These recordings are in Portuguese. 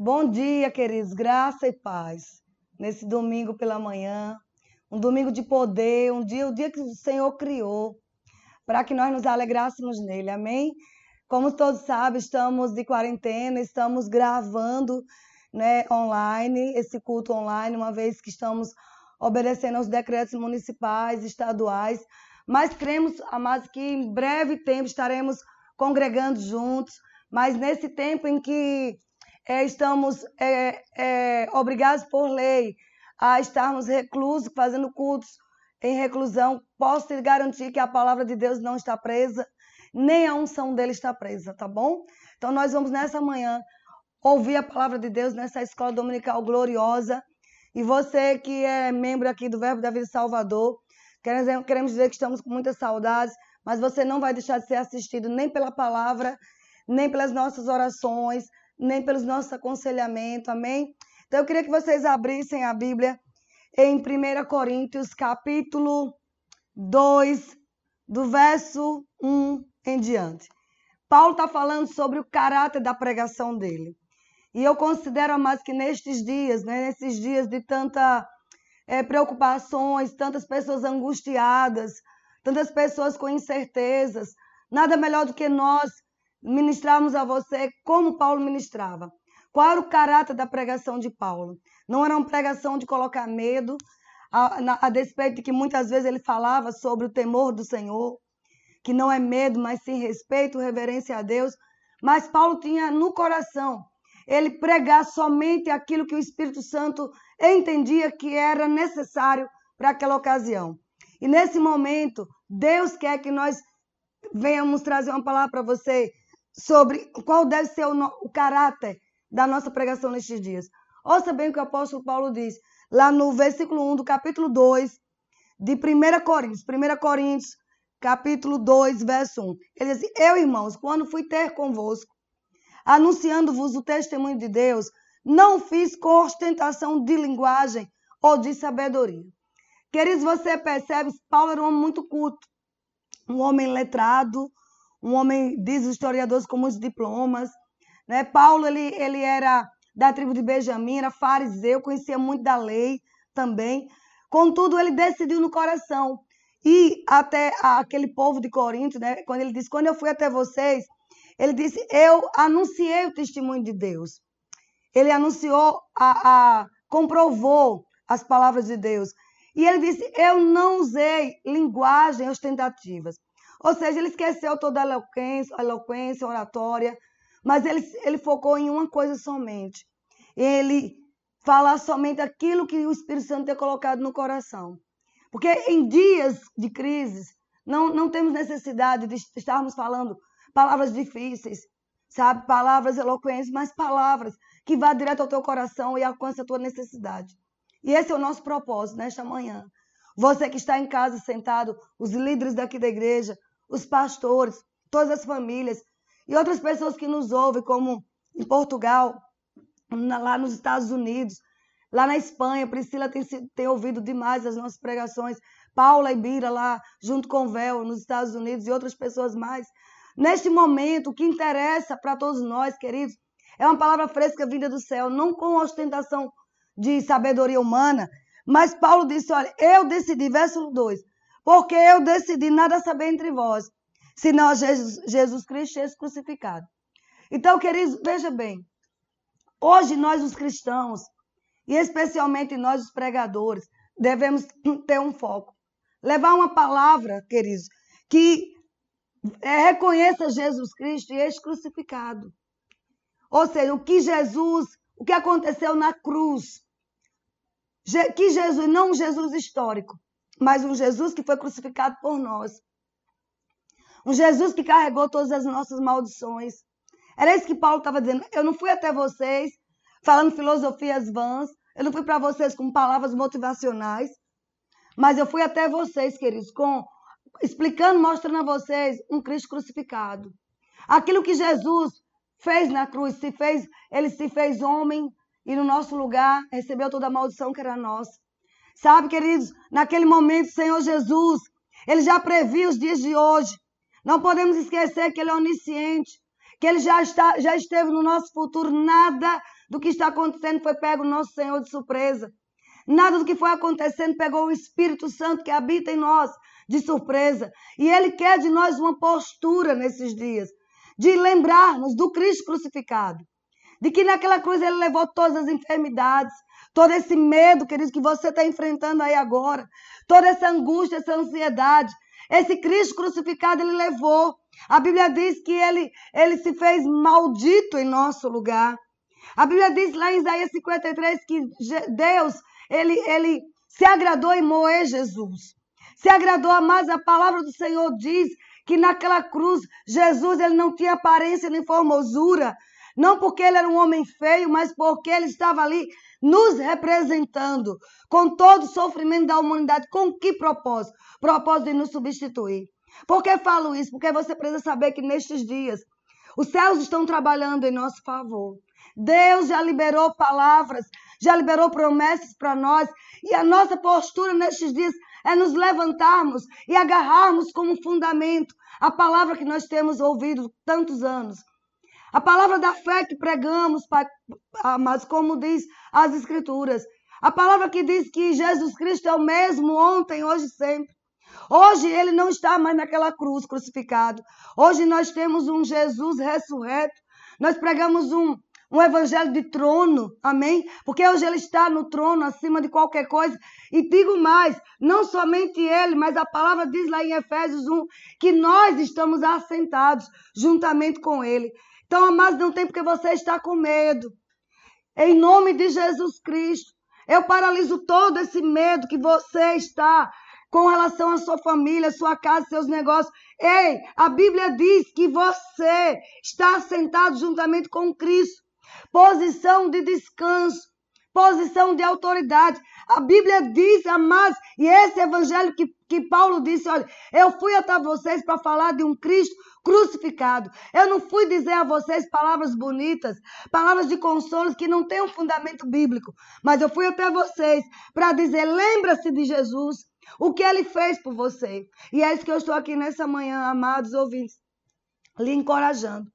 Bom dia, queridos, graça e paz. Nesse domingo pela manhã, um domingo de poder, um dia, o dia que o Senhor criou, para que nós nos alegrássemos nele. Amém? Como todos sabem, estamos de quarentena, estamos gravando, né, online, esse culto online, uma vez que estamos obedecendo aos decretos municipais, estaduais, mas cremos, amados, que em breve tempo estaremos congregando juntos, mas nesse tempo em que é, estamos é, é, obrigados por lei a estarmos reclusos, fazendo cultos em reclusão, posso te garantir que a palavra de Deus não está presa, nem a unção dele está presa, tá bom? Então nós vamos nessa manhã ouvir a palavra de Deus nessa escola dominical gloriosa. E você que é membro aqui do Verbo da Vida Salvador, queremos dizer que estamos com muitas saudades, mas você não vai deixar de ser assistido nem pela palavra, nem pelas nossas orações, nem pelos nossos aconselhamentos, amém? Então eu queria que vocês abrissem a Bíblia em 1 Coríntios, capítulo 2, do verso 1 em diante. Paulo está falando sobre o caráter da pregação dele. E eu considero, mais que nestes dias, né, nesses dias de tanta é, preocupações, tantas pessoas angustiadas, tantas pessoas com incertezas, nada melhor do que nós ministrarmos a você como Paulo ministrava. Qual era o caráter da pregação de Paulo? Não era uma pregação de colocar medo, a, a, a despeito de que muitas vezes ele falava sobre o temor do Senhor, que não é medo, mas sim respeito, reverência a Deus. Mas Paulo tinha no coração ele pregar somente aquilo que o Espírito Santo entendia que era necessário para aquela ocasião. E nesse momento, Deus quer que nós venhamos trazer uma palavra para você sobre qual deve ser o, o caráter da nossa pregação nestes dias. Ouça bem o que o apóstolo Paulo diz, lá no versículo 1 do capítulo 2 de 1 Coríntios. 1 Coríntios, capítulo 2, verso 1. Ele diz: Eu, irmãos, quando fui ter convosco, anunciando-vos o testemunho de Deus, não fiz com ostentação de linguagem ou de sabedoria. Queridos, você percebe, Paulo era um homem muito culto, um homem letrado, um homem, diz os historiadores, com muitos diplomas. Né? Paulo, ele, ele era da tribo de Benjamim, era fariseu, conhecia muito da lei também. Contudo, ele decidiu no coração ir até aquele povo de Corinto, né? quando ele disse, quando eu fui até vocês, ele disse, eu anunciei o testemunho de Deus. Ele anunciou, a, a comprovou as palavras de Deus. E ele disse, eu não usei linguagem ostentativas. Ou seja, ele esqueceu toda a eloquência, eloquência oratória, mas ele, ele focou em uma coisa somente. Ele falar somente aquilo que o Espírito Santo tem colocado no coração. Porque em dias de crises, não, não temos necessidade de estarmos falando palavras difíceis, sabe? Palavras eloquentes, mas palavras que vá direto ao teu coração e alcance a tua necessidade. E esse é o nosso propósito nesta manhã. Você que está em casa sentado, os líderes daqui da igreja, os pastores, todas as famílias e outras pessoas que nos ouvem, como em Portugal, lá nos Estados Unidos, lá na Espanha. Priscila tem, tem ouvido demais as nossas pregações. Paula e Bira lá, junto com Véu, nos Estados Unidos e outras pessoas mais. Neste momento, o que interessa para todos nós, queridos, é uma palavra fresca vinda do céu, não com ostentação de sabedoria humana. Mas Paulo disse: Olha, eu decidi, verso 2, porque eu decidi nada saber entre vós, senão Jesus, Jesus Cristo Jesus crucificado. Então, queridos, veja bem. Hoje nós, os cristãos, e especialmente nós, os pregadores, devemos ter um foco. Levar uma palavra, queridos, que é, reconheça Jesus Cristo e este crucificado. Ou seja, o que Jesus, o que aconteceu na cruz. Que Jesus, não um Jesus histórico, mas um Jesus que foi crucificado por nós. Um Jesus que carregou todas as nossas maldições. Era isso que Paulo estava dizendo. Eu não fui até vocês falando filosofias vãs. Eu não fui para vocês com palavras motivacionais. Mas eu fui até vocês, queridos, com explicando, mostrando a vocês um Cristo crucificado. Aquilo que Jesus fez na cruz, se fez, ele se fez homem e no nosso lugar recebeu toda a maldição que era nossa. Sabe, queridos, naquele momento, Senhor Jesus, ele já previu os dias de hoje. Não podemos esquecer que ele é onisciente, que Ele já, está, já esteve no nosso futuro. Nada do que está acontecendo foi pego o nosso Senhor de surpresa. Nada do que foi acontecendo pegou o Espírito Santo que habita em nós de surpresa. E Ele quer de nós uma postura nesses dias, de lembrarmos do Cristo crucificado. De que naquela cruz Ele levou todas as enfermidades, todo esse medo, querido, que você está enfrentando aí agora, toda essa angústia, essa ansiedade. Esse Cristo crucificado Ele levou. A Bíblia diz que Ele, ele se fez maldito em nosso lugar. A Bíblia diz lá em Isaías 53 que Deus ele, ele se agradou em moer Jesus. Se agradou, mas a palavra do Senhor diz que naquela cruz Jesus ele não tinha aparência nem formosura, não porque ele era um homem feio, mas porque ele estava ali nos representando com todo o sofrimento da humanidade. Com que propósito? Propósito de nos substituir. Por que falo isso? Porque você precisa saber que nestes dias os céus estão trabalhando em nosso favor. Deus já liberou palavras, já liberou promessas para nós. E a nossa postura nestes dias é nos levantarmos e agarrarmos como fundamento a palavra que nós temos ouvido tantos anos. A palavra da fé que pregamos, mas como diz as Escrituras. A palavra que diz que Jesus Cristo é o mesmo ontem, hoje e sempre. Hoje ele não está mais naquela cruz crucificado. Hoje nós temos um Jesus ressurreto. Nós pregamos um, um evangelho de trono, amém? Porque hoje ele está no trono, acima de qualquer coisa. E digo mais, não somente ele, mas a palavra diz lá em Efésios 1 que nós estamos assentados juntamente com ele. Então, amados, não tem porque você está com medo. Em nome de Jesus Cristo, eu paraliso todo esse medo que você está com relação à sua família, sua casa, seus negócios. Ei, a Bíblia diz que você está sentado juntamente com Cristo posição de descanso, posição de autoridade. A Bíblia diz, amados, e esse evangelho que, que Paulo disse: olha, eu fui até vocês para falar de um Cristo crucificado. Eu não fui dizer a vocês palavras bonitas, palavras de consolo que não têm um fundamento bíblico, mas eu fui até vocês para dizer: lembra-se de Jesus, o que ele fez por você. E é isso que eu estou aqui nessa manhã, amados ouvintes, lhe encorajando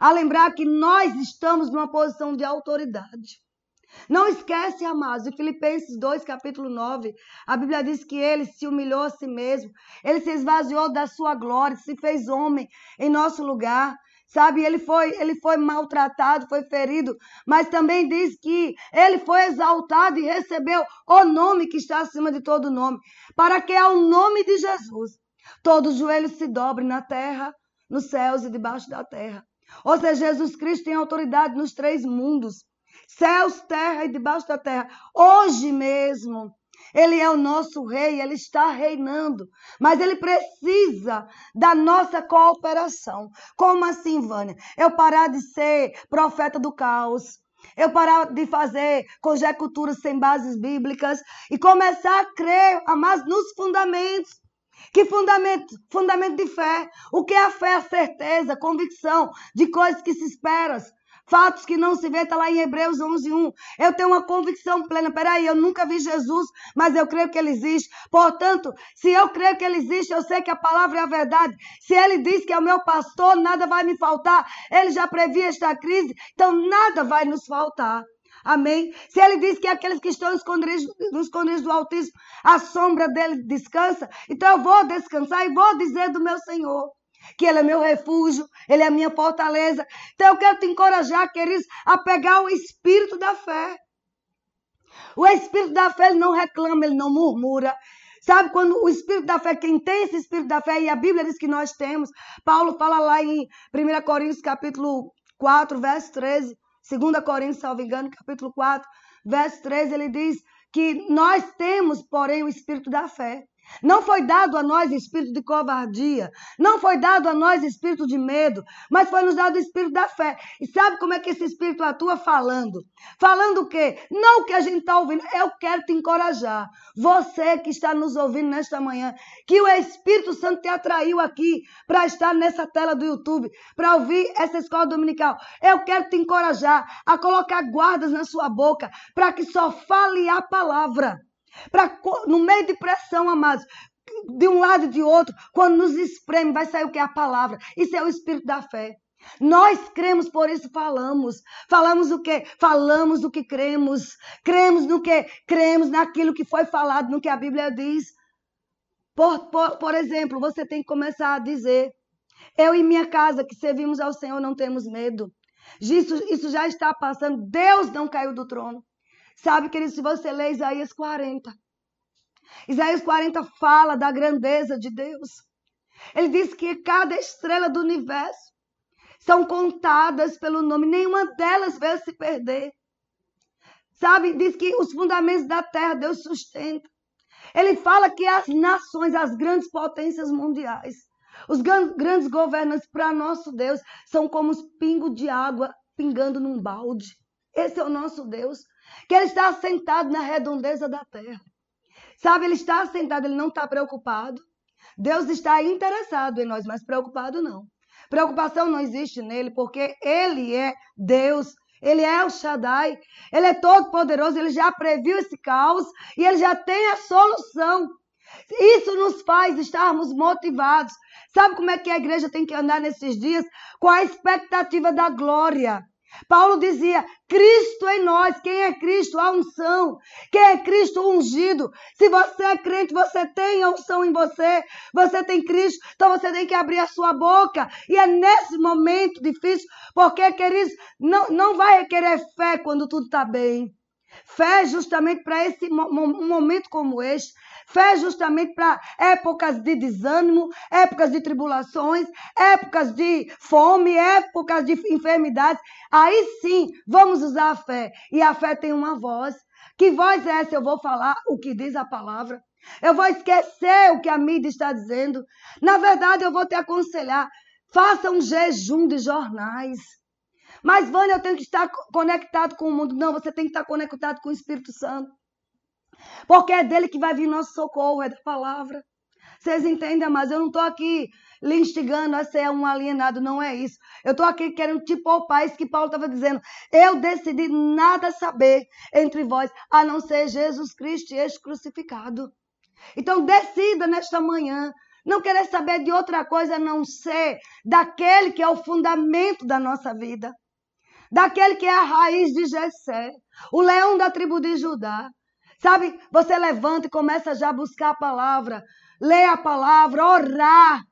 a lembrar que nós estamos numa posição de autoridade. Não esquece, amados, em Filipenses 2, capítulo 9, a Bíblia diz que ele se humilhou a si mesmo, ele se esvaziou da sua glória, se fez homem em nosso lugar. Sabe, ele foi, ele foi maltratado, foi ferido, mas também diz que ele foi exaltado e recebeu o nome que está acima de todo nome, para que ao nome de Jesus todo joelho se dobre na terra, nos céus e debaixo da terra. Ou seja, Jesus Cristo tem autoridade nos três mundos céus, terra e debaixo da terra. Hoje mesmo, ele é o nosso rei, ele está reinando, mas ele precisa da nossa cooperação. Como assim, Vânia? Eu parar de ser profeta do caos. Eu parar de fazer conjecturas sem bases bíblicas e começar a crer, mas nos fundamentos. Que fundamento? Fundamento de fé. O que é a fé? A certeza, convicção de coisas que se esperam. Fatos que não se vê, está lá em Hebreus 11, 1. Eu tenho uma convicção plena. Peraí, eu nunca vi Jesus, mas eu creio que ele existe. Portanto, se eu creio que ele existe, eu sei que a palavra é a verdade. Se ele diz que é o meu pastor, nada vai me faltar. Ele já previa esta crise, então nada vai nos faltar. Amém? Se ele diz que aqueles que estão escondidos, escondidos do Altíssimo, a sombra dele descansa, então eu vou descansar e vou dizer do meu Senhor. Que Ele é meu refúgio, Ele é a minha fortaleza. Então eu quero te encorajar, queridos, a pegar o espírito da fé. O espírito da fé, ele não reclama, ele não murmura. Sabe quando o espírito da fé, quem tem esse espírito da fé, e a Bíblia diz que nós temos, Paulo fala lá em 1 Coríntios capítulo 4, verso 13, 2 Coríntios, salvo engano, capítulo 4, verso 13, ele diz que nós temos, porém, o espírito da fé. Não foi dado a nós espírito de covardia, não foi dado a nós espírito de medo, mas foi nos dado o espírito da fé. E sabe como é que esse espírito atua falando? Falando o quê? Não o que a gente está ouvindo. Eu quero te encorajar, você que está nos ouvindo nesta manhã, que o Espírito Santo te atraiu aqui para estar nessa tela do YouTube, para ouvir essa escola dominical. Eu quero te encorajar a colocar guardas na sua boca para que só fale a palavra. Pra, no meio de pressão, amados, de um lado e de outro, quando nos espreme, vai sair o que é a palavra. Isso é o espírito da fé. Nós cremos, por isso falamos. Falamos o quê? Falamos o que cremos. Cremos no que? Cremos naquilo que foi falado, no que a Bíblia diz. Por, por, por exemplo, você tem que começar a dizer: Eu e minha casa que servimos ao Senhor não temos medo. Isso, isso já está passando. Deus não caiu do trono. Sabe, querido, se você lê Isaías 40, Isaías 40 fala da grandeza de Deus. Ele diz que cada estrela do universo são contadas pelo nome, nenhuma delas veio se perder. Sabe, diz que os fundamentos da terra Deus sustenta. Ele fala que as nações, as grandes potências mundiais, os grandes governantes para nosso Deus são como os pingos de água pingando num balde. Esse é o nosso Deus, que ele está sentado na redondeza da terra. Sabe, ele está sentado, ele não está preocupado. Deus está interessado em nós, mas preocupado não. Preocupação não existe nele, porque ele é Deus. Ele é o Shaddai, ele é todo poderoso, ele já previu esse caos e ele já tem a solução. Isso nos faz estarmos motivados. Sabe como é que a igreja tem que andar nesses dias? Com a expectativa da glória. Paulo dizia: Cristo em nós. Quem é Cristo? A unção. Quem é Cristo? O ungido. Se você é crente, você tem a unção em você. Você tem Cristo. Então você tem que abrir a sua boca. E é nesse momento difícil, porque, queridos, não, não vai requerer fé quando tudo está bem. Fé justamente para esse momento como este. Fé justamente para épocas de desânimo, épocas de tribulações, épocas de fome, épocas de enfermidades. Aí sim, vamos usar a fé. E a fé tem uma voz. Que voz é essa? Eu vou falar o que diz a palavra. Eu vou esquecer o que a mídia está dizendo. Na verdade, eu vou te aconselhar. Faça um jejum de jornais. Mas, Vânia, eu tenho que estar conectado com o mundo. Não, você tem que estar conectado com o Espírito Santo. Porque é dele que vai vir nosso socorro, é da palavra. Vocês entendem, mas eu não estou aqui lhe instigando a ser um alienado, não é isso. Eu estou aqui querendo te poupar isso que Paulo estava dizendo. Eu decidi nada saber entre vós, a não ser Jesus Cristo e este crucificado. Então decida nesta manhã não querer saber de outra coisa a não ser daquele que é o fundamento da nossa vida. Daquele que é a raiz de Jessé, o leão da tribo de Judá. Sabe, você levanta e começa já a buscar a palavra, ler a palavra, orar.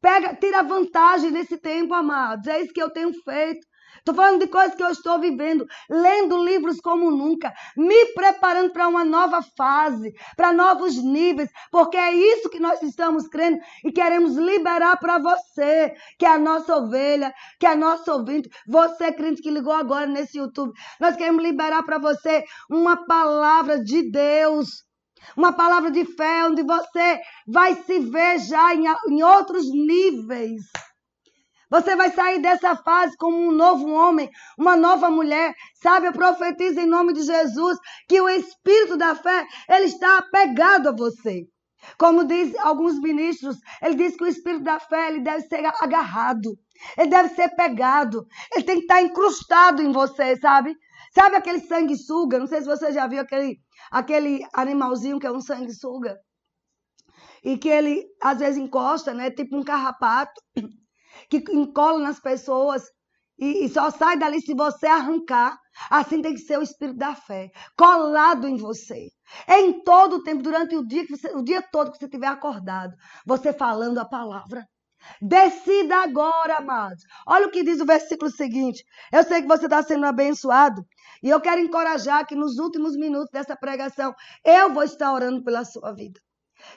Pega, tira vantagem desse tempo, amados. É isso que eu tenho feito. Estou falando de coisas que eu estou vivendo, lendo livros como nunca, me preparando para uma nova fase, para novos níveis, porque é isso que nós estamos crendo e queremos liberar para você, que é a nossa ovelha, que é a nossa ouvinte, você crente que ligou agora nesse YouTube. Nós queremos liberar para você uma palavra de Deus. Uma palavra de fé, onde você vai se ver já em, em outros níveis. Você vai sair dessa fase como um novo homem, uma nova mulher. Sabe, eu profetizo em nome de Jesus que o espírito da fé, ele está apegado a você. Como diz alguns ministros, ele diz que o espírito da fé, ele deve ser agarrado. Ele deve ser pegado. Ele tem que estar incrustado em você, sabe? Sabe aquele sanguessuga? Não sei se você já viu aquele, aquele animalzinho que é um sanguessuga. E que ele às vezes encosta, né? Tipo um carrapato que encola nas pessoas e, e só sai dali se você arrancar. Assim tem que ser o espírito da fé, colado em você. Em todo o tempo, durante o dia, que você, o dia todo que você estiver acordado, você falando a palavra. Decida agora, amados. Olha o que diz o versículo seguinte. Eu sei que você está sendo abençoado. E eu quero encorajar que nos últimos minutos dessa pregação, eu vou estar orando pela sua vida.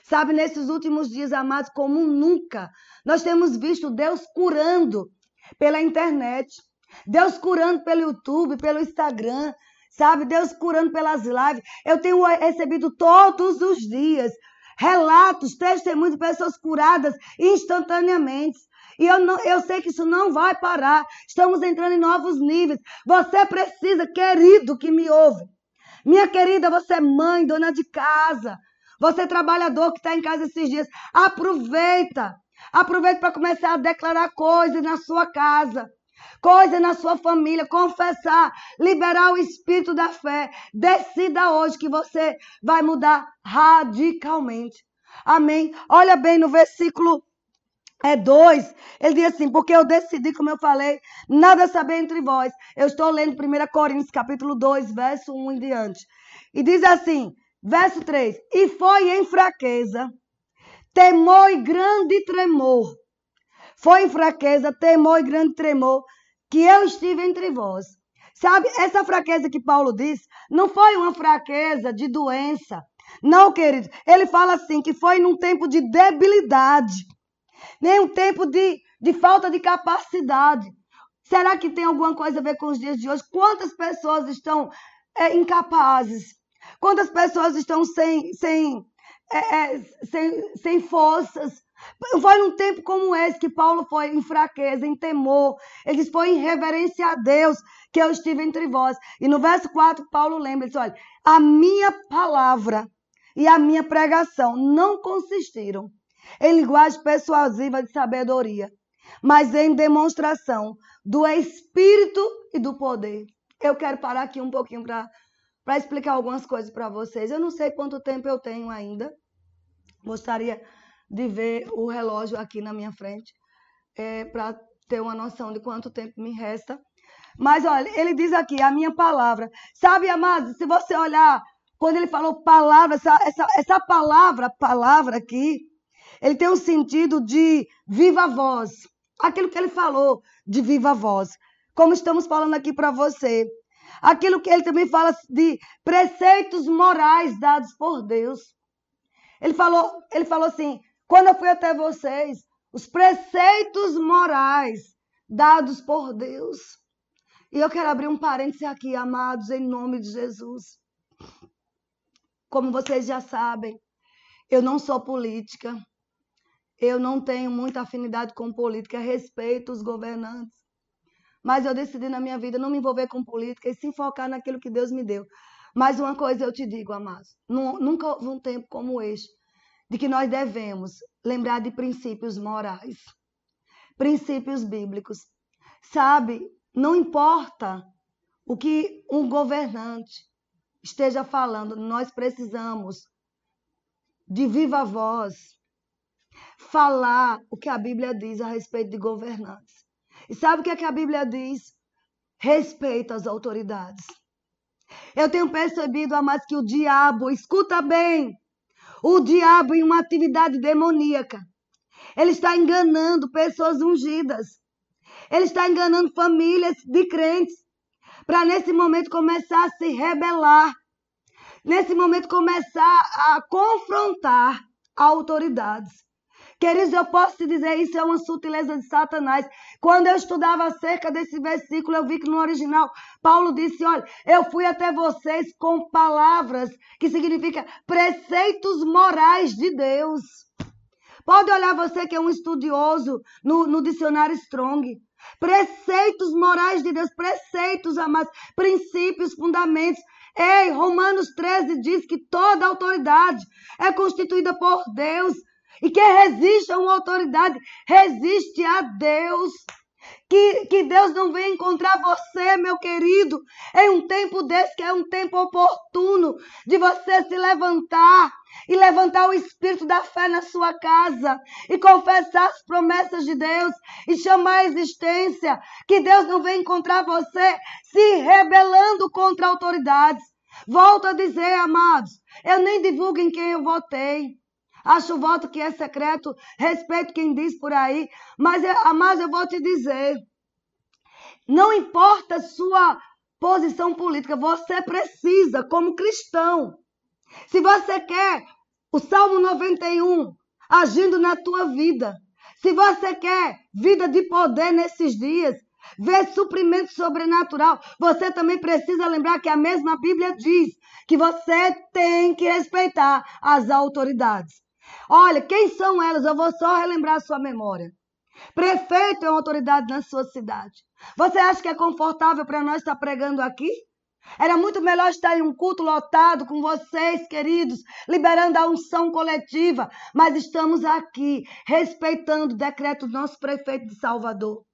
Sabe, nesses últimos dias, amados, como nunca, nós temos visto Deus curando pela internet, Deus curando pelo YouTube, pelo Instagram, sabe? Deus curando pelas lives. Eu tenho recebido todos os dias relatos, testemunhos de pessoas curadas instantaneamente. E eu, não, eu sei que isso não vai parar. Estamos entrando em novos níveis. Você precisa, querido que me ouve. Minha querida, você é mãe, dona de casa. Você, trabalhador que está em casa esses dias, aproveita. Aproveita para começar a declarar coisas na sua casa coisas na sua família, confessar, liberar o espírito da fé. Decida hoje que você vai mudar radicalmente. Amém. Olha bem no versículo é 2. Ele diz assim, porque eu decidi, como eu falei, nada saber entre vós. Eu estou lendo 1 Coríntios, capítulo 2, verso 1 em diante. E diz assim, verso 3. E foi em fraqueza, temor e grande tremor. Foi em fraqueza, temor e grande tremor que eu estive entre vós. Sabe, essa fraqueza que Paulo diz, não foi uma fraqueza de doença. Não, querido. Ele fala assim, que foi num tempo de debilidade nem um tempo de, de falta de capacidade. Será que tem alguma coisa a ver com os dias de hoje? Quantas pessoas estão é, incapazes? Quantas pessoas estão sem, sem, é, é, sem, sem forças? Foi num tempo como esse que Paulo foi em fraqueza, em temor. Ele diz: Foi em reverência a Deus que eu estive entre vós. E no verso 4, Paulo lembra: ele diz, Olha, a minha palavra e a minha pregação não consistiram em linguagem persuasiva de sabedoria, mas em demonstração do Espírito e do poder. Eu quero parar aqui um pouquinho para explicar algumas coisas para vocês. Eu não sei quanto tempo eu tenho ainda. Gostaria de ver o relógio aqui na minha frente é, para ter uma noção de quanto tempo me resta. Mas olha, ele diz aqui, a minha palavra. Sabe, amados, se você olhar, quando ele falou palavra, essa, essa, essa palavra, palavra aqui, ele tem um sentido de viva voz. Aquilo que ele falou de viva voz. Como estamos falando aqui para você. Aquilo que ele também fala de preceitos morais dados por Deus. Ele falou, ele falou assim: quando eu fui até vocês, os preceitos morais dados por Deus. E eu quero abrir um parêntese aqui, amados, em nome de Jesus. Como vocês já sabem, eu não sou política. Eu não tenho muita afinidade com política, respeito os governantes. Mas eu decidi na minha vida não me envolver com política e sim focar naquilo que Deus me deu. Mas uma coisa eu te digo, amados, nunca houve um tempo como este, de que nós devemos lembrar de princípios morais, princípios bíblicos. Sabe, não importa o que um governante esteja falando, nós precisamos de viva voz falar o que a Bíblia diz a respeito de governantes. E sabe o que, é que a Bíblia diz? Respeito às autoridades. Eu tenho percebido, amados, que o diabo, escuta bem, o diabo em uma atividade demoníaca, ele está enganando pessoas ungidas. Ele está enganando famílias de crentes para nesse momento começar a se rebelar. Nesse momento começar a confrontar autoridades. Queridos, eu posso te dizer, isso é uma sutileza de Satanás. Quando eu estudava acerca desse versículo, eu vi que no original, Paulo disse: Olha, eu fui até vocês com palavras que significa preceitos morais de Deus. Pode olhar você que é um estudioso no, no dicionário Strong. Preceitos morais de Deus, preceitos, amados, princípios, fundamentos. Ei, Romanos 13 diz que toda autoridade é constituída por Deus e quem resiste a uma autoridade, resiste a Deus. Que, que Deus não venha encontrar você, meu querido, em um tempo desse que é um tempo oportuno de você se levantar e levantar o espírito da fé na sua casa e confessar as promessas de Deus e chamar a existência. Que Deus não venha encontrar você se rebelando contra autoridades. Volto a dizer, amados, eu nem divulgo em quem eu votei. Acho o voto que é secreto, respeito quem diz por aí, mas, mas eu vou te dizer, não importa sua posição política, você precisa, como cristão, se você quer o Salmo 91 agindo na tua vida, se você quer vida de poder nesses dias, ver suprimento sobrenatural, você também precisa lembrar que a mesma Bíblia diz que você tem que respeitar as autoridades. Olha, quem são elas? Eu vou só relembrar a sua memória. Prefeito é uma autoridade na sua cidade. Você acha que é confortável para nós estar pregando aqui? Era muito melhor estar em um culto lotado com vocês, queridos, liberando a unção coletiva. Mas estamos aqui respeitando o decreto do nosso prefeito de Salvador.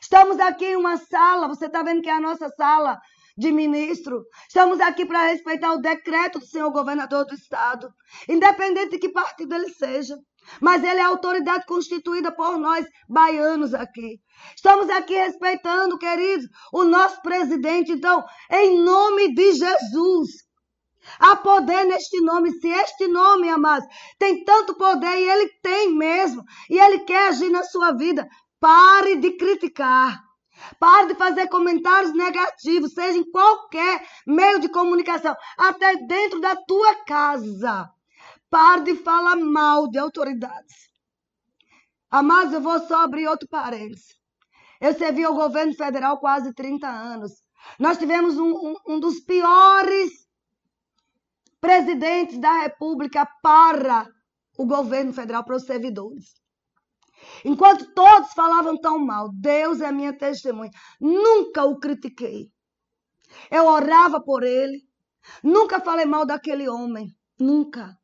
Estamos aqui em uma sala, você está vendo que é a nossa sala de ministro. Estamos aqui para respeitar o decreto do senhor governador do estado, independente de que partido ele seja. Mas ele é autoridade constituída por nós, baianos aqui. Estamos aqui respeitando, queridos, o nosso presidente. Então, em nome de Jesus, há poder neste nome. Se este nome, amados, tem tanto poder, e ele tem mesmo, e ele quer agir na sua vida, pare de criticar. Pare de fazer comentários negativos, seja em qualquer meio de comunicação, até dentro da tua casa. Pare de falar mal de autoridades. Amados, eu vou só abrir outro parênteses. Eu servi ao governo federal quase 30 anos. Nós tivemos um, um, um dos piores presidentes da República para o governo federal, para os servidores. Enquanto todos falavam tão mal, Deus é minha testemunha. Nunca o critiquei. Eu orava por ele. Nunca falei mal daquele homem. Nunca.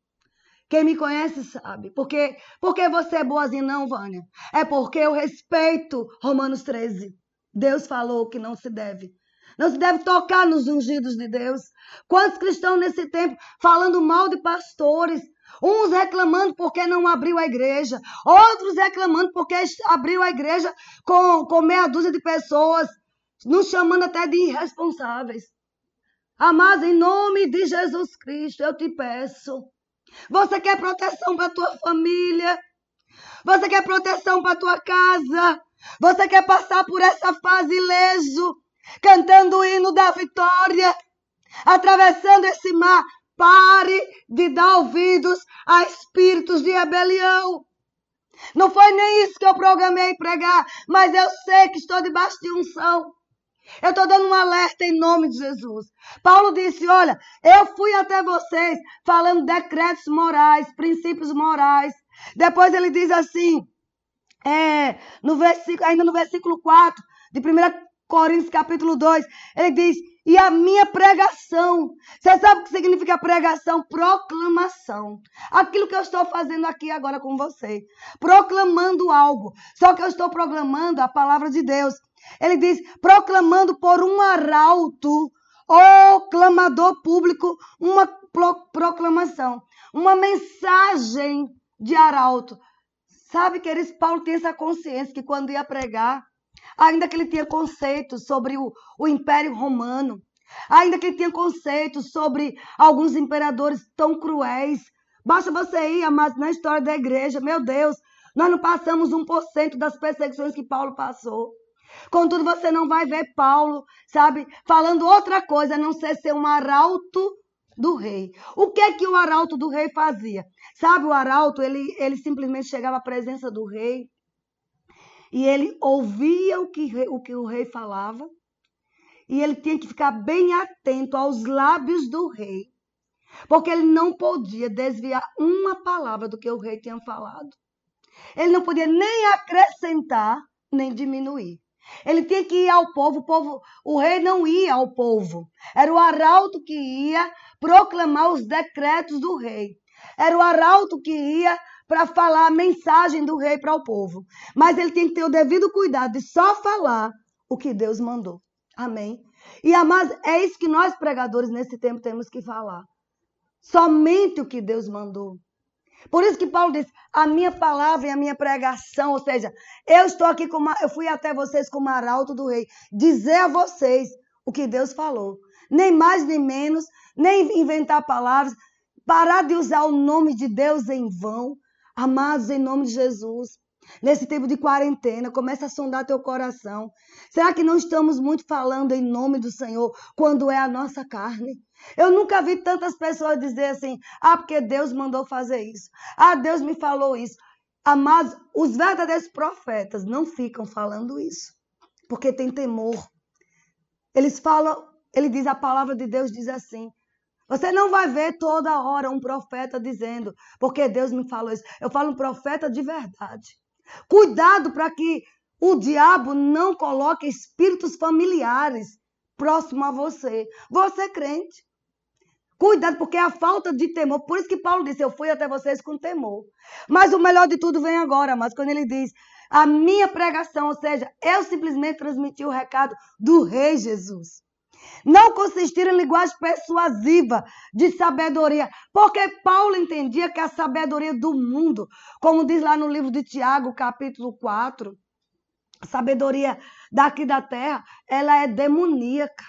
Quem me conhece sabe. Porque, porque você é boazinha, não, Vânia. É porque eu respeito Romanos 13. Deus falou que não se deve. Não se deve tocar nos ungidos de Deus. Quantos cristãos nesse tempo falando mal de pastores? Uns reclamando porque não abriu a igreja. Outros reclamando porque abriu a igreja com, com meia dúzia de pessoas. Nos chamando até de irresponsáveis. Amados, em nome de Jesus Cristo, eu te peço você quer proteção para tua família? Você quer proteção para tua casa? Você quer passar por essa fase ileso, cantando o hino da vitória, atravessando esse mar? Pare de dar ouvidos a espíritos de rebelião. Não foi nem isso que eu programei pregar, mas eu sei que estou debaixo de unção. Eu estou dando um alerta em nome de Jesus. Paulo disse: Olha, eu fui até vocês falando decretos morais, princípios morais. Depois ele diz assim, é, no versículo, ainda no versículo 4 de 1 Coríntios capítulo 2, ele diz: E a minha pregação. Você sabe o que significa pregação? Proclamação. Aquilo que eu estou fazendo aqui agora com você. Proclamando algo. Só que eu estou proclamando a palavra de Deus. Ele diz: proclamando por um arauto ou clamador público uma proclamação, uma mensagem de arauto. Sabe, queridos, Paulo tem essa consciência que quando ia pregar, ainda que ele tinha conceitos sobre o, o Império Romano, ainda que ele tinha conceitos sobre alguns imperadores tão cruéis, basta você ir, amados, na história da igreja, meu Deus, nós não passamos 1% das perseguições que Paulo passou. Contudo, você não vai ver Paulo, sabe, falando outra coisa, a não ser ser um arauto do rei. O que é que o arauto do rei fazia? Sabe, o arauto, ele, ele simplesmente chegava à presença do rei e ele ouvia o que, o que o rei falava e ele tinha que ficar bem atento aos lábios do rei, porque ele não podia desviar uma palavra do que o rei tinha falado. Ele não podia nem acrescentar, nem diminuir. Ele tinha que ir ao povo, o povo, o rei não ia ao povo. Era o arauto que ia proclamar os decretos do rei. Era o arauto que ia para falar a mensagem do rei para o povo. Mas ele tem que ter o devido cuidado de só falar o que Deus mandou. Amém. E amados, é isso que nós pregadores nesse tempo temos que falar. Somente o que Deus mandou. Por isso que Paulo diz: a minha palavra e a minha pregação, ou seja, eu estou aqui com uma, eu fui até vocês como arauto do rei, dizer a vocês o que Deus falou. Nem mais nem menos, nem inventar palavras, parar de usar o nome de Deus em vão. Amados, em nome de Jesus. Nesse tempo de quarentena, começa a sondar teu coração. Será que não estamos muito falando em nome do Senhor quando é a nossa carne? Eu nunca vi tantas pessoas dizer assim: ah, porque Deus mandou fazer isso. Ah, Deus me falou isso. Amados, os verdadeiros profetas não ficam falando isso, porque tem temor. Eles falam, ele diz, a palavra de Deus diz assim: você não vai ver toda hora um profeta dizendo, porque Deus me falou isso. Eu falo um profeta de verdade. Cuidado para que o diabo não coloque espíritos familiares próximo a você. Você é crente. Cuidado, porque é a falta de temor. Por isso que Paulo disse: Eu fui até vocês com temor. Mas o melhor de tudo vem agora, mas quando ele diz: A minha pregação, ou seja, eu simplesmente transmiti o recado do Rei Jesus. Não consistir em linguagem persuasiva de sabedoria, porque Paulo entendia que a sabedoria do mundo, como diz lá no livro de Tiago, capítulo 4, a sabedoria daqui da terra, ela é demoníaca.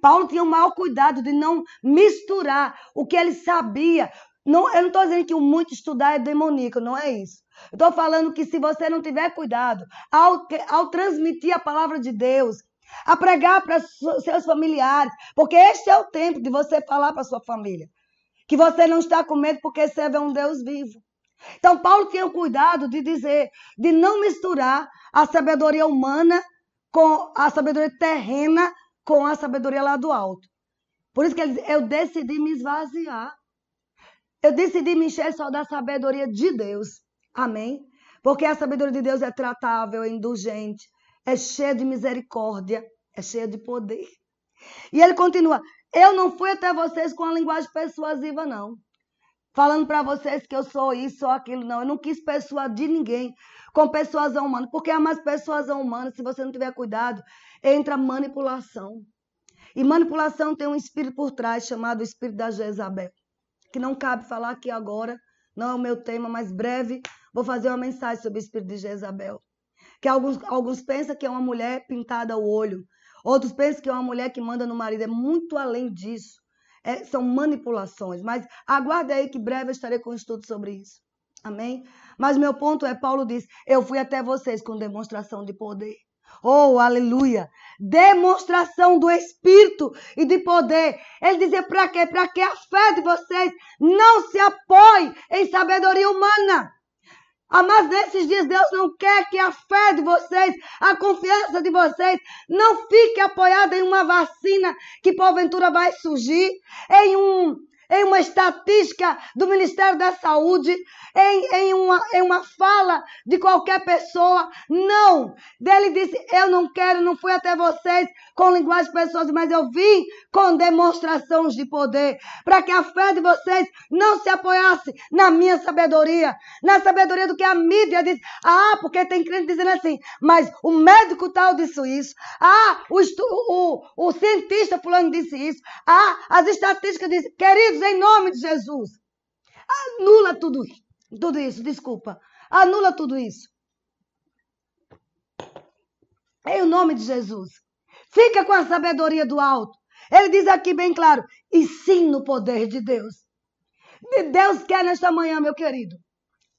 Paulo tinha o maior cuidado de não misturar o que ele sabia. Não, eu não estou dizendo que o muito estudar é demoníaco, não é isso. Estou falando que se você não tiver cuidado ao, ao transmitir a palavra de Deus, a pregar para seus familiares, porque este é o tempo de você falar para sua família que você não está com medo porque serve a um Deus vivo. Então Paulo tinha o cuidado de dizer, de não misturar a sabedoria humana com a sabedoria terrena com a sabedoria lá do alto. Por isso que ele diz, eu decidi me esvaziar. Eu decidi me encher só da sabedoria de Deus. Amém? Porque a sabedoria de Deus é tratável, é indulgente, é cheia de misericórdia, é cheia de poder. E ele continua: Eu não fui até vocês com a linguagem persuasiva, não. Falando para vocês que eu sou isso ou aquilo, não. Eu não quis persuadir ninguém com persuasão humana. Porque a mais persuasão humana, se você não tiver cuidado, entra manipulação. E manipulação tem um espírito por trás chamado espírito da Jezabel. Que não cabe falar aqui agora, não é o meu tema, mas breve vou fazer uma mensagem sobre o espírito de Jezabel. Que alguns, alguns pensam que é uma mulher pintada ao olho, outros pensam que é uma mulher que manda no marido. É muito além disso. É, são manipulações. Mas aguarde aí que breve eu estarei com um estudo sobre isso. Amém? Mas meu ponto é, Paulo diz, eu fui até vocês com demonstração de poder. Oh, aleluia! Demonstração do Espírito e de poder. Ele dizia para quê? Para que a fé de vocês não se apoie em sabedoria humana. Ah, mas nesses dias Deus não quer que a fé de vocês, a confiança de vocês, não fique apoiada em uma vacina que porventura vai surgir, em um em uma estatística do Ministério da Saúde, em, em, uma, em uma fala de qualquer pessoa. Não! Ele disse: Eu não quero, não fui até vocês com linguagem pessoas, mas eu vim com demonstrações de poder, para que a fé de vocês não se apoiasse na minha sabedoria, na sabedoria do que a mídia diz. Ah, porque tem crente dizendo assim, mas o médico tal disse isso. Ah, o, o, o cientista fulano disse isso. Ah, as estatísticas dizem, queridos, em nome de Jesus. Anula tudo, tudo isso, desculpa. Anula tudo isso. Em nome de Jesus. Fica com a sabedoria do alto. Ele diz aqui bem claro: ensina o poder de Deus. Deus quer nesta manhã, meu querido,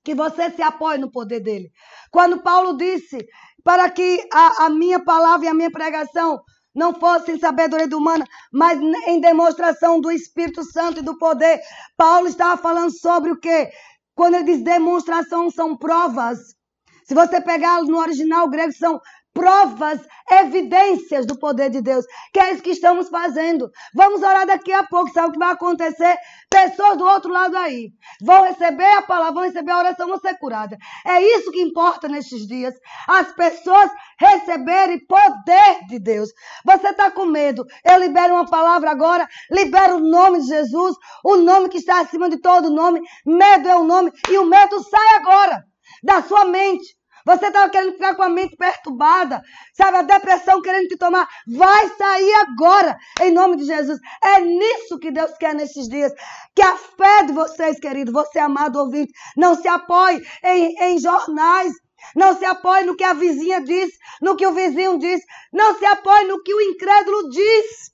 que você se apoie no poder dele. Quando Paulo disse para que a, a minha palavra e a minha pregação não fosse em sabedoria humana, mas em demonstração do Espírito Santo e do poder. Paulo estava falando sobre o quê? Quando ele diz demonstração, são provas. Se você pegar no original grego, são provas, evidências do poder de Deus, que é isso que estamos fazendo. Vamos orar daqui a pouco, sabe o que vai acontecer? Pessoas do outro lado aí vão receber a palavra, vão receber a oração, vão ser curadas. É isso que importa nestes dias. As pessoas receberem poder de Deus. Você está com medo? Eu libero uma palavra agora, libero o nome de Jesus, o nome que está acima de todo nome. Medo é o nome e o medo sai agora da sua mente. Você estava querendo ficar com a mente perturbada, sabe? A depressão querendo te tomar. Vai sair agora, em nome de Jesus. É nisso que Deus quer nesses dias. Que a fé de vocês, querido, você amado ouvinte, não se apoie em, em jornais. Não se apoie no que a vizinha diz, no que o vizinho diz. Não se apoie no que o incrédulo diz.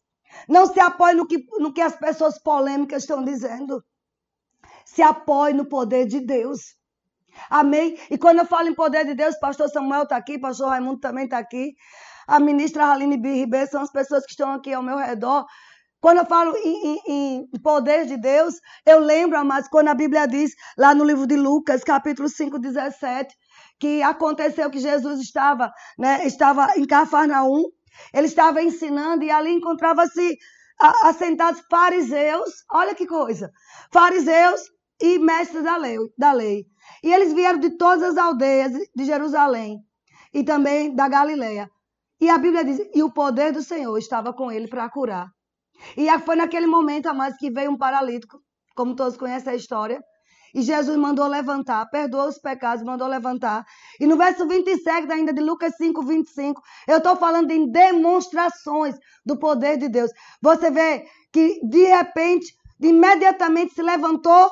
Não se apoie no que, no que as pessoas polêmicas estão dizendo. Se apoie no poder de Deus. Amém? E quando eu falo em poder de Deus, pastor Samuel está aqui, pastor Raimundo também está aqui. A ministra Haline B. Ribeiro são as pessoas que estão aqui ao meu redor. Quando eu falo em, em, em, poder de Deus, eu lembro, mas quando a Bíblia diz, lá no livro de Lucas, capítulo 5, 17, que aconteceu que Jesus estava, né, estava em Cafarnaum, ele estava ensinando e ali encontrava-se assentados fariseus, olha que coisa, fariseus e mestres da lei, da lei. E eles vieram de todas as aldeias de Jerusalém e também da Galileia. E a Bíblia diz: e o poder do Senhor estava com ele para curar. E foi naquele momento, a mais que veio um paralítico, como todos conhecem a história. E Jesus mandou levantar, perdoou os pecados, mandou levantar. E no verso 27 ainda de Lucas 5, 25, eu estou falando em demonstrações do poder de Deus. Você vê que de repente, imediatamente se levantou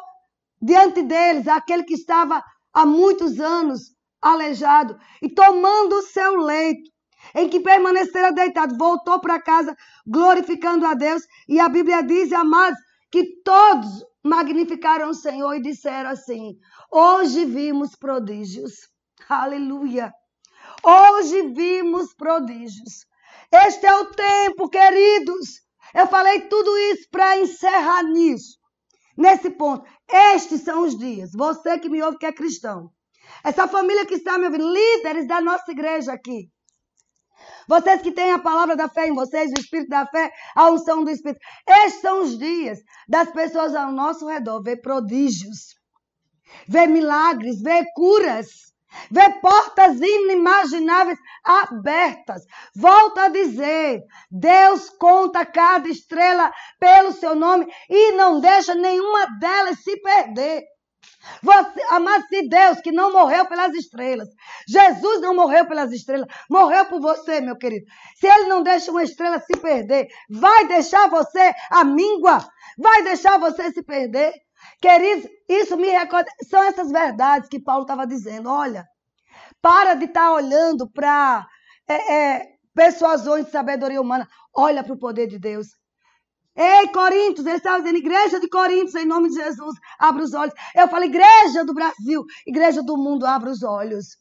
diante deles aquele que estava há muitos anos aleijado e tomando o seu leito, em que permanecera deitado, voltou para casa glorificando a Deus. E a Bíblia diz, amados, que todos magnificaram o Senhor e disseram assim: Hoje vimos prodígios. Aleluia. Hoje vimos prodígios. Este é o tempo, queridos. Eu falei tudo isso para encerrar nisso. Nesse ponto. Estes são os dias. Você que me ouve que é cristão. Essa família que está me ouvindo, líderes da nossa igreja aqui. Vocês que têm a palavra da fé em vocês, o Espírito da fé, a unção do Espírito. Estes são os dias das pessoas ao nosso redor ver prodígios, ver milagres, ver curas, ver portas inimagináveis abertas. Volto a dizer: Deus conta cada estrela pelo seu nome e não deixa nenhuma delas se perder. Você, amasse Deus que não morreu pelas estrelas. Jesus não morreu pelas estrelas, morreu por você, meu querido. Se ele não deixa uma estrela se perder, vai deixar você a míngua, vai deixar você se perder. Queridos, isso me recorda, são essas verdades que Paulo estava dizendo. Olha, para de estar tá olhando para é, é, persuasões de sabedoria humana, olha para o poder de Deus. Ei, Coríntios, ele estava dizendo, igreja de Coríntios, em nome de Jesus, abre os olhos. Eu falo, igreja do Brasil, igreja do mundo, abre os olhos.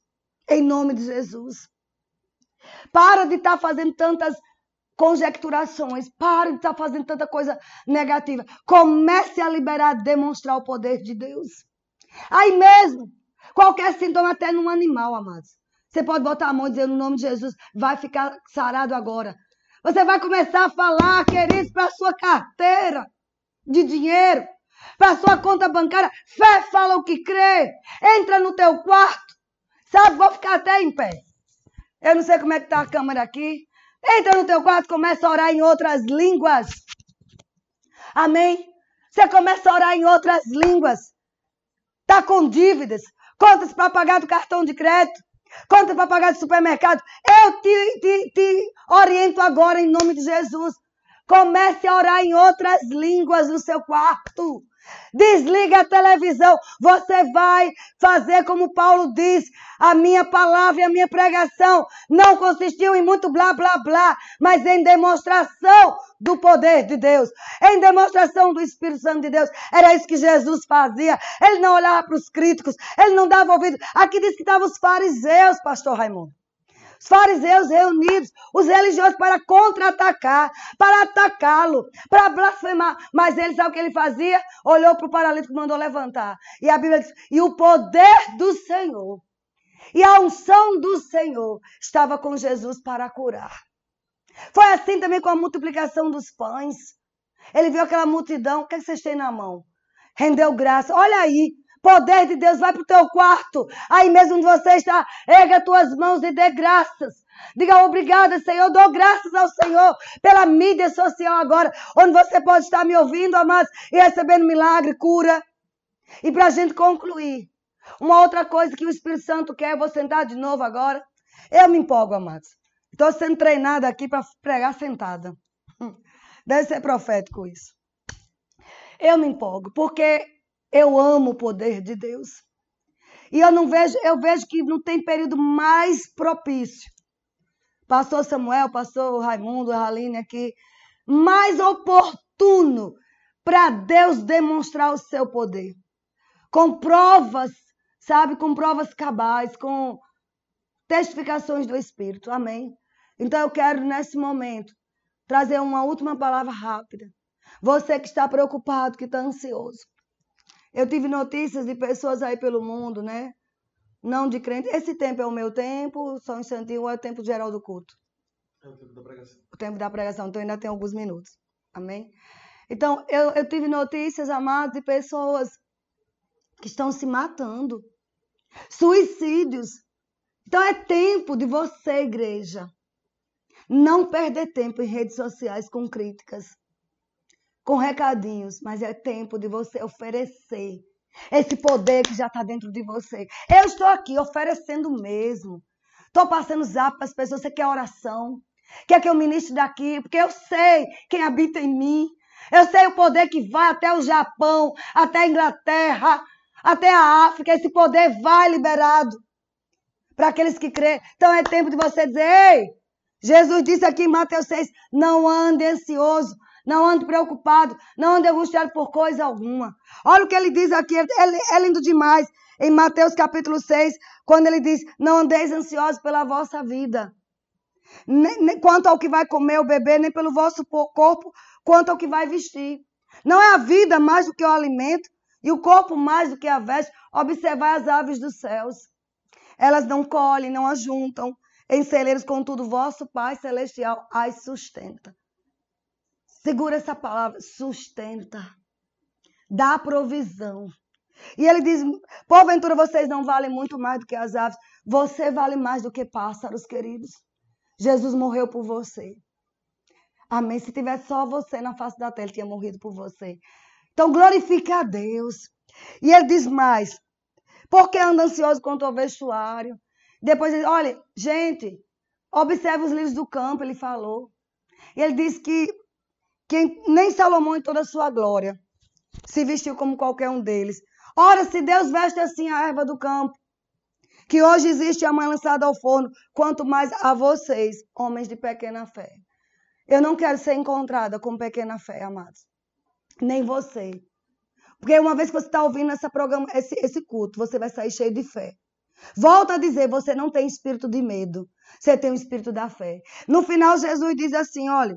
Em nome de Jesus. Para de estar tá fazendo tantas conjecturações. Para de estar fazendo tanta coisa negativa. Comece a liberar, demonstrar o poder de Deus. Aí mesmo, qualquer sintoma, até num animal, amados. Você pode botar a mão e dizer no nome de Jesus, vai ficar sarado agora. Você vai começar a falar, queridos, para a sua carteira de dinheiro, para a sua conta bancária. Fé fala o que crê. Entra no teu quarto. Sabe, vou ficar até em pé. Eu não sei como é que está a câmera aqui. Entra no teu quarto, começa a orar em outras línguas. Amém? Você começa a orar em outras línguas. Está com dívidas, contas para pagar do cartão de crédito. Conta para pagar de supermercado. Eu te, te, te oriento agora em nome de Jesus. Comece a orar em outras línguas no seu quarto. Desliga a televisão. Você vai fazer como Paulo diz. A minha palavra e a minha pregação não consistiu em muito blá blá blá, mas em demonstração do poder de Deus, em demonstração do Espírito Santo de Deus. Era isso que Jesus fazia. Ele não olhava para os críticos, ele não dava ouvido. Aqui diz que estavam os fariseus, pastor Raimundo. Fariseus reunidos, os religiosos para contra-atacar, para atacá-lo, para blasfemar. Mas ele sabe o que ele fazia? Olhou para o paralítico e mandou levantar. E a Bíblia diz: e o poder do Senhor e a unção do Senhor estava com Jesus para curar. Foi assim também com a multiplicação dos pães. Ele viu aquela multidão. O que, é que vocês têm na mão? Rendeu graça. Olha aí, Poder de Deus vai para o teu quarto. Aí mesmo onde você está, erga tuas mãos e dê graças. Diga obrigada, Senhor. Dou graças ao Senhor pela mídia social agora, onde você pode estar me ouvindo, amados, e recebendo milagre, cura. E para a gente concluir, uma outra coisa que o Espírito Santo quer, vou sentar de novo agora. Eu me empolgo, amados. Estou sendo treinada aqui para pregar sentada. Deve ser profético isso. Eu me empolgo, porque eu amo o poder de Deus. E eu não vejo, eu vejo que não tem período mais propício. Pastor Samuel, pastor Raimundo, a Raline aqui, mais oportuno para Deus demonstrar o seu poder. Com provas, sabe, com provas cabais, com testificações do Espírito. Amém. Então eu quero nesse momento trazer uma última palavra rápida. Você que está preocupado, que está ansioso. Eu tive notícias de pessoas aí pelo mundo, né? Não de crente. Esse tempo é o meu tempo, só um instantinho, é o tempo geral do culto. É o tempo da pregação. O tempo da pregação, então ainda tem alguns minutos. Amém? Então, eu, eu tive notícias, amados, de pessoas que estão se matando. Suicídios. Então é tempo de você, igreja, não perder tempo em redes sociais com críticas com recadinhos, mas é tempo de você oferecer Esse poder que já está dentro de você. Eu estou aqui oferecendo mesmo. Estou passando zap para as pessoas. Você quer oração? Quer que eu ministre daqui? Porque eu sei quem habita em mim. Eu sei o poder que vai até o Japão, até a Inglaterra, até a África. Esse poder vai liberado para aqueles que crêem. Então é tempo de você dizer: Ei, Jesus disse aqui em Mateus 6: Não ande ansioso, não ande preocupado, não ande angustiado por coisa alguma. Olha o que ele diz aqui, é, lindo demais. Em Mateus capítulo 6, quando ele diz: Não andeis ansiosos pela vossa vida. Nem, quanto ao que vai comer ou beber, nem pelo vosso corpo, quanto ao que vai vestir. Não é a vida mais do que o alimento, e o corpo mais do que a veste. Observai as aves dos céus. Elas não colhem, não ajuntam em celeiros, contudo, vosso Pai Celestial as sustenta. Segura essa palavra, sustenta. Dá provisão. E ele diz: porventura vocês não valem muito mais do que as aves. Você vale mais do que pássaros, queridos. Jesus morreu por você. Amém. Se tivesse só você na face da terra, ele tinha morrido por você. Então glorifica a Deus. E ele diz mais: porque anda ansioso quanto ao vestuário? Depois ele, olha, gente, observe os livros do campo, ele falou. E ele disse que, que nem Salomão em toda a sua glória se vestiu como qualquer um deles. Ora, se Deus veste assim a erva do campo, que hoje existe a mãe lançada ao forno, quanto mais a vocês, homens de pequena fé. Eu não quero ser encontrada com pequena fé, amados nem você. Porque uma vez que você está ouvindo essa programa, esse, esse culto, você vai sair cheio de fé. Volta a dizer, você não tem espírito de medo, você tem o espírito da fé. No final, Jesus diz assim: olha,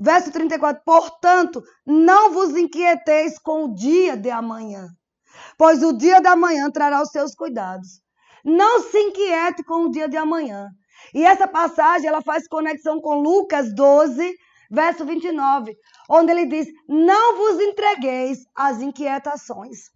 verso 34: Portanto, não vos inquieteis com o dia de amanhã, pois o dia da manhã trará os seus cuidados. Não se inquiete com o dia de amanhã. E essa passagem ela faz conexão com Lucas 12, verso 29, onde ele diz: Não vos entregueis às inquietações.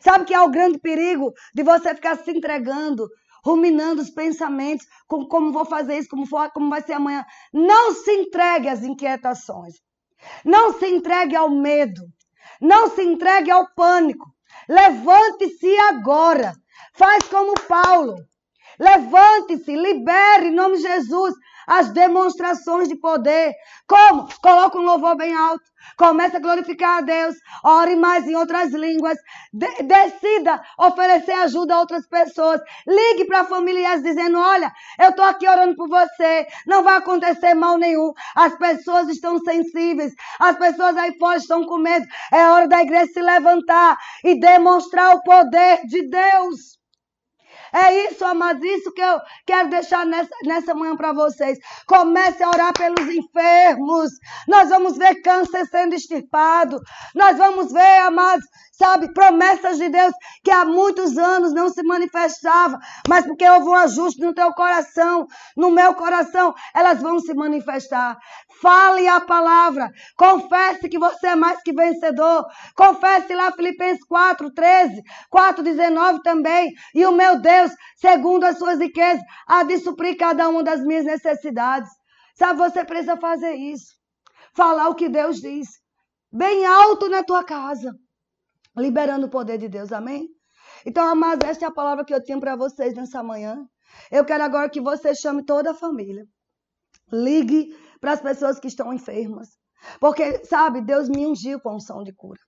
Sabe que há o grande perigo de você ficar se entregando, ruminando os pensamentos, como, como vou fazer isso, como, for, como vai ser amanhã. Não se entregue às inquietações. Não se entregue ao medo. Não se entregue ao pânico. Levante-se agora. Faz como Paulo. Levante-se, libere em nome de Jesus as demonstrações de poder. Como? Coloca um louvor bem alto. Comece a glorificar a Deus. Ore mais em outras línguas. De decida oferecer ajuda a outras pessoas. Ligue para familiares dizendo: Olha, eu estou aqui orando por você. Não vai acontecer mal nenhum. As pessoas estão sensíveis. As pessoas aí fora estão com medo. É hora da igreja se levantar e demonstrar o poder de Deus. É isso, amados, isso que eu quero deixar nessa, nessa manhã para vocês. Comece a orar pelos enfermos. Nós vamos ver câncer sendo extirpado. Nós vamos ver, amados, sabe, promessas de Deus que há muitos anos não se manifestava, mas porque houve um ajuste no teu coração, no meu coração, elas vão se manifestar. Fale a palavra. Confesse que você é mais que vencedor. Confesse lá Filipenses 4, 13, 4, 19 também. E o meu Deus, segundo as suas riquezas, há de suprir cada uma das minhas necessidades. Sabe, você precisa fazer isso. Falar o que Deus diz. Bem alto na tua casa. Liberando o poder de Deus. Amém? Então, amados, esta é a palavra que eu tinha para vocês nessa manhã. Eu quero agora que você chame toda a família. Ligue para as pessoas que estão enfermas. Porque, sabe, Deus me ungiu com unção de cura.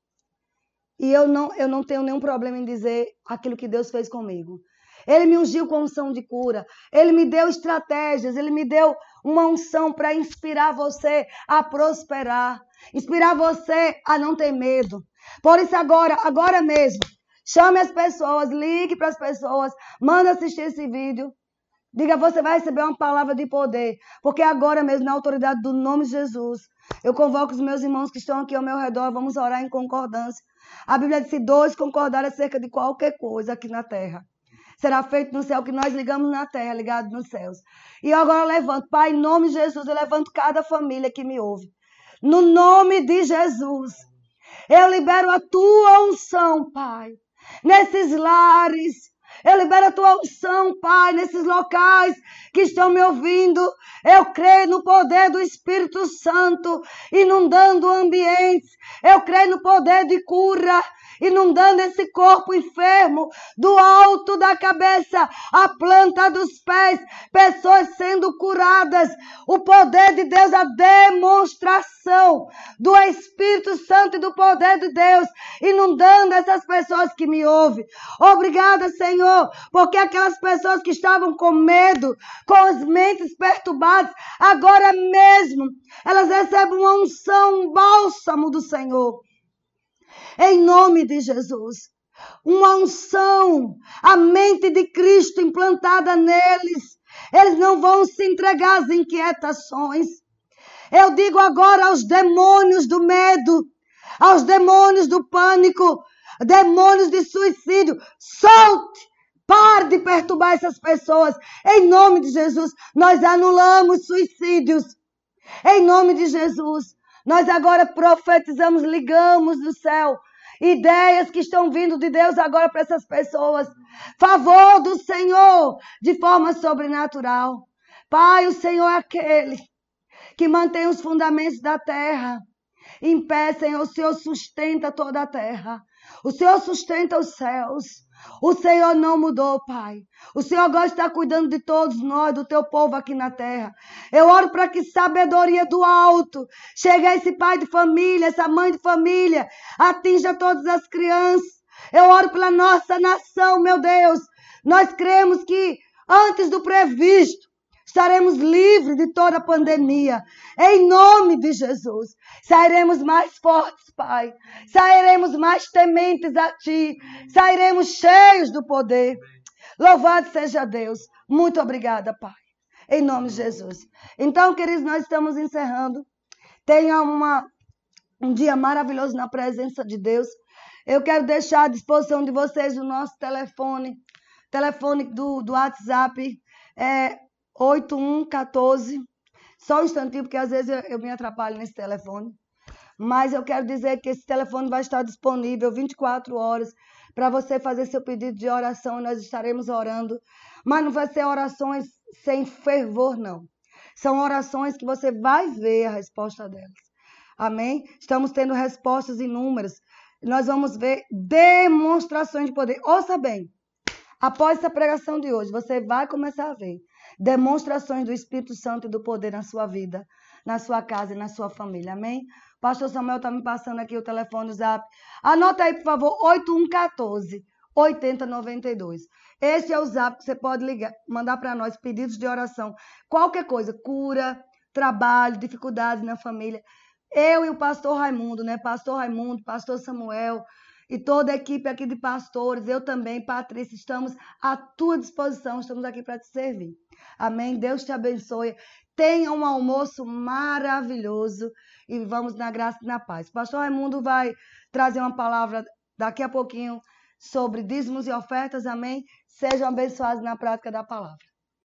E eu não, eu não tenho nenhum problema em dizer aquilo que Deus fez comigo. Ele me ungiu com unção de cura. Ele me deu estratégias. Ele me deu uma unção para inspirar você a prosperar. Inspirar você a não ter medo. Por isso, agora, agora mesmo, chame as pessoas, ligue para as pessoas, manda assistir esse vídeo. Diga, você vai receber uma palavra de poder. Porque agora mesmo, na autoridade do nome de Jesus, eu convoco os meus irmãos que estão aqui ao meu redor, vamos orar em concordância. A Bíblia diz: se dois concordarem acerca de qualquer coisa aqui na terra, será feito no céu, que nós ligamos na terra, ligado nos céus. E eu agora levanto, Pai, em nome de Jesus, eu levanto cada família que me ouve. No nome de Jesus, eu libero a tua unção, Pai, nesses lares eu libero a tua unção, Pai, nesses locais que estão me ouvindo. Eu creio no poder do Espírito Santo inundando ambientes. Eu creio no poder de cura inundando esse corpo enfermo, do alto da cabeça à planta dos pés, pessoas sendo curadas. O poder de Deus, a demonstração do Espírito Santo e do poder de Deus, inundando essas pessoas que me ouvem. Obrigada, Senhor, porque aquelas pessoas que estavam com medo, com as mentes perturbadas, agora mesmo elas recebem uma unção, um bálsamo do Senhor. Em nome de Jesus. Uma unção, a mente de Cristo implantada neles. Eles não vão se entregar às inquietações. Eu digo agora aos demônios do medo, aos demônios do pânico, demônios de suicídio, solte Pare de perturbar essas pessoas. Em nome de Jesus, nós anulamos suicídios. Em nome de Jesus, nós agora profetizamos, ligamos do céu ideias que estão vindo de Deus agora para essas pessoas. Favor do Senhor de forma sobrenatural. Pai, o Senhor é aquele que mantém os fundamentos da terra. Em pé, Senhor, o Senhor sustenta toda a terra. O Senhor sustenta os céus. O Senhor não mudou, Pai. O Senhor agora está cuidando de todos nós, do teu povo aqui na terra. Eu oro para que sabedoria do alto chegue a esse pai de família, essa mãe de família, atinja todas as crianças. Eu oro pela nossa nação, meu Deus. Nós cremos que antes do previsto, estaremos livres de toda a pandemia. Em nome de Jesus. Sairemos mais fortes, Pai. Sairemos mais tementes a Ti. Sairemos cheios do poder. Louvado seja Deus. Muito obrigada, Pai. Em nome de Jesus. Então, queridos, nós estamos encerrando. Tenha uma, um dia maravilhoso na presença de Deus. Eu quero deixar à disposição de vocês o nosso telefone, telefone do, do WhatsApp. É 8114. Só um instantinho, porque às vezes eu, eu me atrapalho nesse telefone. Mas eu quero dizer que esse telefone vai estar disponível 24 horas para você fazer seu pedido de oração. Nós estaremos orando. Mas não vai ser orações sem fervor, não. São orações que você vai ver a resposta delas. Amém? Estamos tendo respostas inúmeras. Nós vamos ver demonstrações de poder. Ouça bem. Após essa pregação de hoje, você vai começar a ver demonstrações do Espírito Santo e do poder na sua vida, na sua casa e na sua família. Amém? Pastor Samuel está me passando aqui o telefone do zap. Anota aí, por favor, 8114 8092. Esse é o zap que você pode ligar, mandar para nós pedidos de oração. Qualquer coisa, cura, trabalho, dificuldades na família. Eu e o pastor Raimundo, né? Pastor Raimundo, pastor Samuel, e toda a equipe aqui de pastores, eu também, Patrícia, estamos à tua disposição, estamos aqui para te servir. Amém? Deus te abençoe. Tenha um almoço maravilhoso e vamos na graça e na paz. Pastor Raimundo vai trazer uma palavra daqui a pouquinho sobre dízimos e ofertas. Amém? Sejam abençoados na prática da palavra.